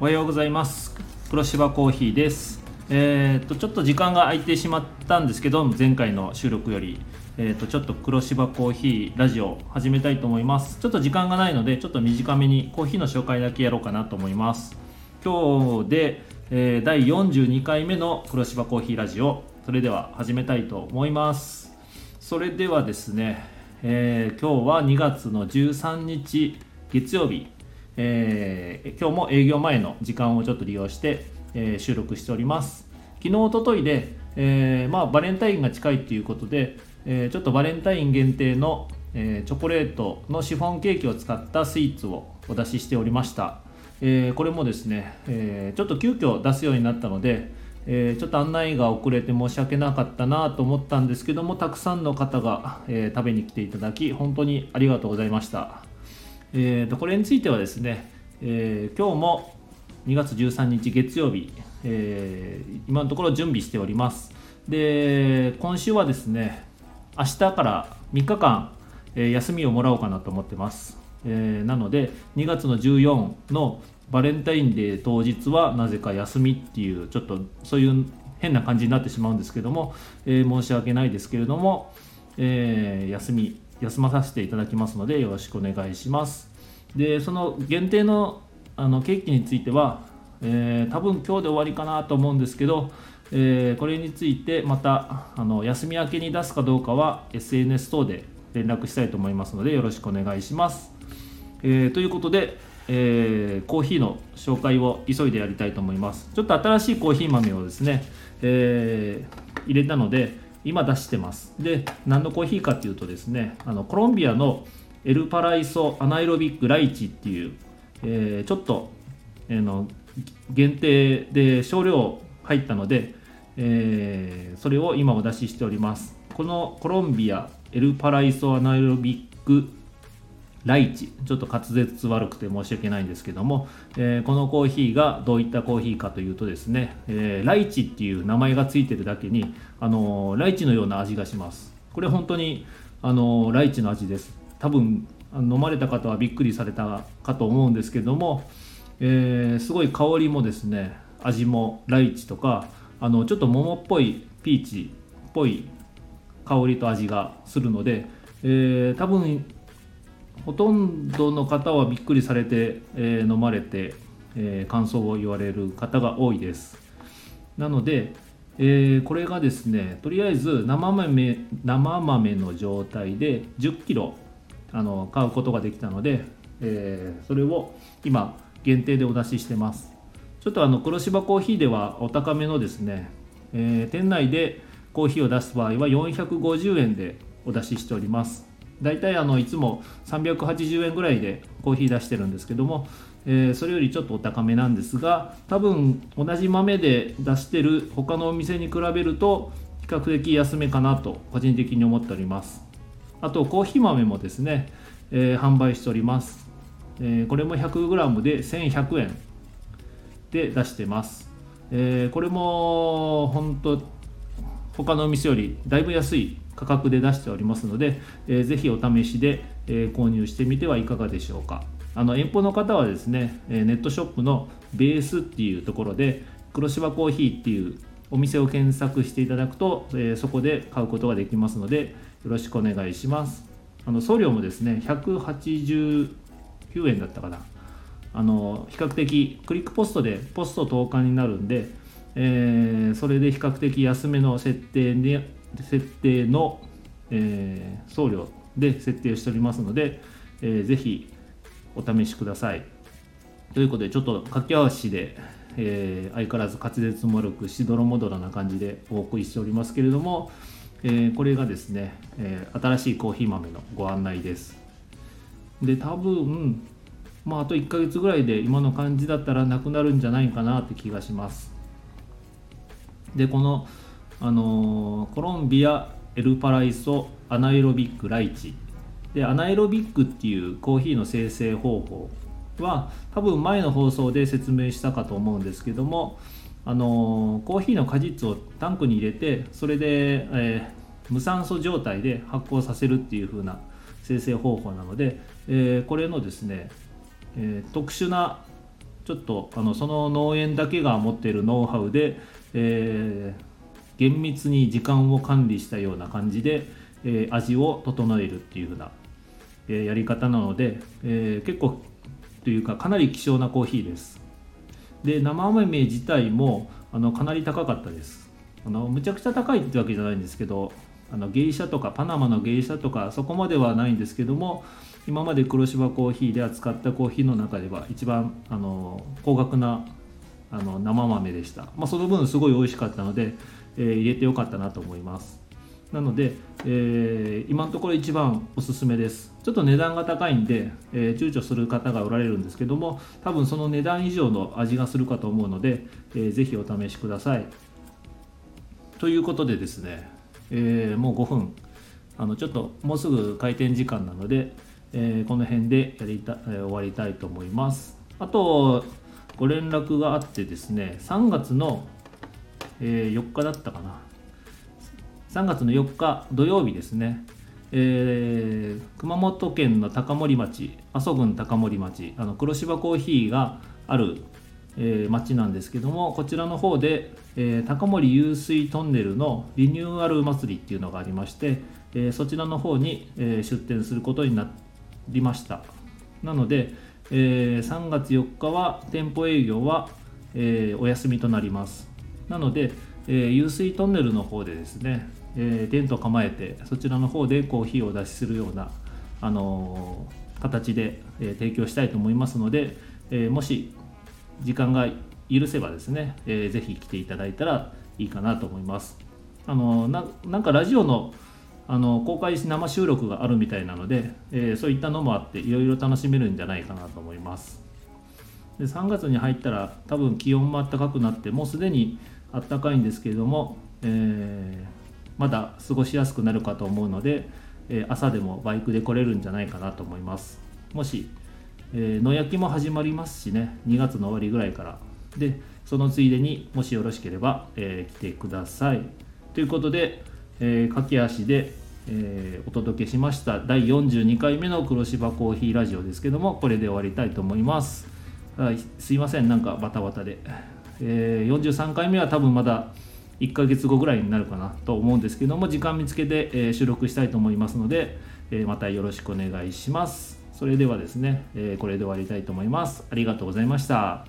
おはようございます。黒芝コーヒーです。えー、っとちょっと時間が空いてしまったんですけど前回の収録よりえー、とちょっと黒芝コーヒーラジオ始めたいと思います。ちょっと時間がないのでちょっと短めにコーヒーの紹介だけやろうかなと思います。今日で、えー、第42回目の黒芝コーヒーラジオ。それでは始めたいと思います。それではですね、えー、今日は2月の13日月曜日。えー、今日も営業前の時間をちょっと利用して、えー、収録しております。昨日おとといで、えー、まあ、バレンタインが近いということで、えちょっとバレンタイン限定の、えチョコレートのシフォンケーキを使ったスイーツをお出ししておりました、えこれもですね、えちょっと急遽出すようになったので、えちょっと案内が遅れて申し訳なかったなと思ったんですけどもたくさんの方が、え食べに来ていただき本当にありがとうございました。えーと、これについてはですね、えー、今日も2月13日月曜日、えー、今のところ準備しております。で今週はですね明日から3日間、えー、休みをもらおうかなと思ってます、えー、なので2月の14のバレンタインデー当日はなぜか休みっていうちょっとそういう変な感じになってしまうんですけども、え、申し訳ないですけれども、え、休み休まさせていただきますのでよろしくお願いします。でその限定のあのケーキについては、えー、多分今日で終わりかなと思うんですけど、えー、これについてまたあの休み明けに出すかどうかは SNS 等で連絡したいと思いますのでよろしくお願いします、えー、ということで、えーコーヒーの紹介を急いでやりたいと思います。ちょっと新しいコーヒー豆をですね、え入れたので今出してます。で何のコーヒーかっていうとですねあのコロンビアのエルパライソアナイロビックライチっていう、えー、ちょっと、えー、の限定で少量入ったので、えー、それを今お出ししております。このコロンビアエルパライソアナイロビックライチ。ちょっと滑舌悪くて申し訳ないんですけども、えー、このコーヒーがどういったコーヒーかというとですね、えー、ライチっていう名前がついてるだけに、あのー、ライチのような味がします。これ本当に、あのライチの味です。多分飲まれた方はびっくりされたかと思うんですけども、えすごい香りもですね味もライチとかあのちょっと桃っぽいピーチっぽい香りと味がするので、え多分ほとんどの方はびっくりされて、えー、飲まれて、えー、感想を言われる方が多いです。なので、えー、これがですねとりあえず生豆生豆の状態で1 0キロあの買うことができたので、えそれを今限定でお出ししてます。ちょっとあの黒芝コーヒーではお高めのですね、え店内でコーヒーを出す場合は450円でお出ししております。大体あのいつも380円ぐらいでコーヒー出してるんですけども、えー、それよりちょっとお高めなんですが多分同じ豆で出してる他のお店に比べると比較的安めかなと個人的に思っております。あとコーヒー豆もですね、えー、販売しております、えー、これも 100g で1100円で出してます、えこれも本当他のお店よりだいぶ安い価格で出しておりますので、えー、ぜひお試しで、え、購入してみてはいかがでしょうか。あの遠方の方はですねネットショップのベースっていうところで黒芝コーヒーっていうお店を検索していただくと、え、そこで買うことができますのでよろしくお願いします。あの送料もですね189円だったかな。あの比較的クリックポストでポスト投函になるんで、えー、それで比較的安めの設定で設定の、えー、送料で設定しておりますので、えー、ぜひお試しください。ということで、ちょっと掛け合わしで、えー、相変わらず滑舌も悪くしどろもどろな感じでお送りしておりますけれども、えー、これがですね、えー、新しいコーヒー豆のご案内です。で、多分、まあ、あと1ヶ月ぐらいで今の感じだったらなくなるんじゃないかなって気がします。で、このあのコロンビアエルパライソアナエロビックライチ。でアナエロビックっていうコーヒーの生成方法は多分前の放送で説明したかと思うんですけどもあのコーヒーの果実をタンクに入れてそれで、えー、無酸素状態で発酵させるっていう風な生成方法なので、えー、これのですね、えー、特殊なちょっとあのその農園だけが持っているノウハウで、えー、厳密に時間を管理したような感じで、えー、味を整えるっていう風な、えー、やり方なので、え結構というかかなり希少なコーヒーです。で生豆自体もあのかなり高かったです。あのむちゃくちゃ高いってわけじゃないんですけどあの芸者とかパナマの芸者とかそこまではないんですけども今まで黒芝コーヒーで扱ったコーヒーの中では一番あの高額なあの生豆でした、まあ、その分すごい美味しかったので、えー、入れてよかったなと思います。なので、えー、今のところ一番おすすめです。ちょっと値段が高いんで、えー、躊躇する方がおられるんですけども多分その値段以上の味がするかと思うので、えー、ぜひお試しください。ということでですね、えー、もう5分。あのちょっともうすぐ開店時間なので、えー、この辺でやりた、えー、終わりたいと思います。あとご連絡があってですね3月の、えー、4日だったかな。3月の4日土曜日ですね、えー、熊本県の高森町阿蘇郡高森町あの黒芝コーヒーがある、えー、町なんですけどもこちらの方で、えー、高森湧水トンネルのリニューアル祭りっていうのがありまして、え、そちらの方に、え、出店することになりました。なので、え、3月4日は店舗営業は、え、お休みとなります。なので、えー、湧水トンネルの方でですね、えー、テント構えてそちらの方でコーヒーを出しするような、あのー、形で、え、提供したいと思いますので、え、もし時間が許せばですね、えー、ぜひ来ていただいたらいいかなと思います。あのなんかラジオのあの公開生収録があるみたいなので、えー、そういったのもあっていろいろ楽しめるんじゃないかなと思います。で3月に入ったら多分気温も暖かくなってもうすでに暖かいんですけれども、えー、まだ過ごしやすくなるかと思うので、え、朝でもバイクで来れるんじゃないかなと思います。もし、え野焼きも始まりますしね2月の終わりぐらいから。でそのついでにもしよろしければ、え来てください。ということで、え駆け足でえー、お届けしました第42回目の黒芝コーヒーラジオですけどもこれで終わりたいと思います。すいませんなんかバタバタで、えー、43回目は多分まだ1ヶ月後ぐらいになるかなと思うんですけども時間見つけて、えー、収録したいと思いますので、えまたよろしくお願いします。それではですね、えこれで終わりたいと思います。ありがとうございました。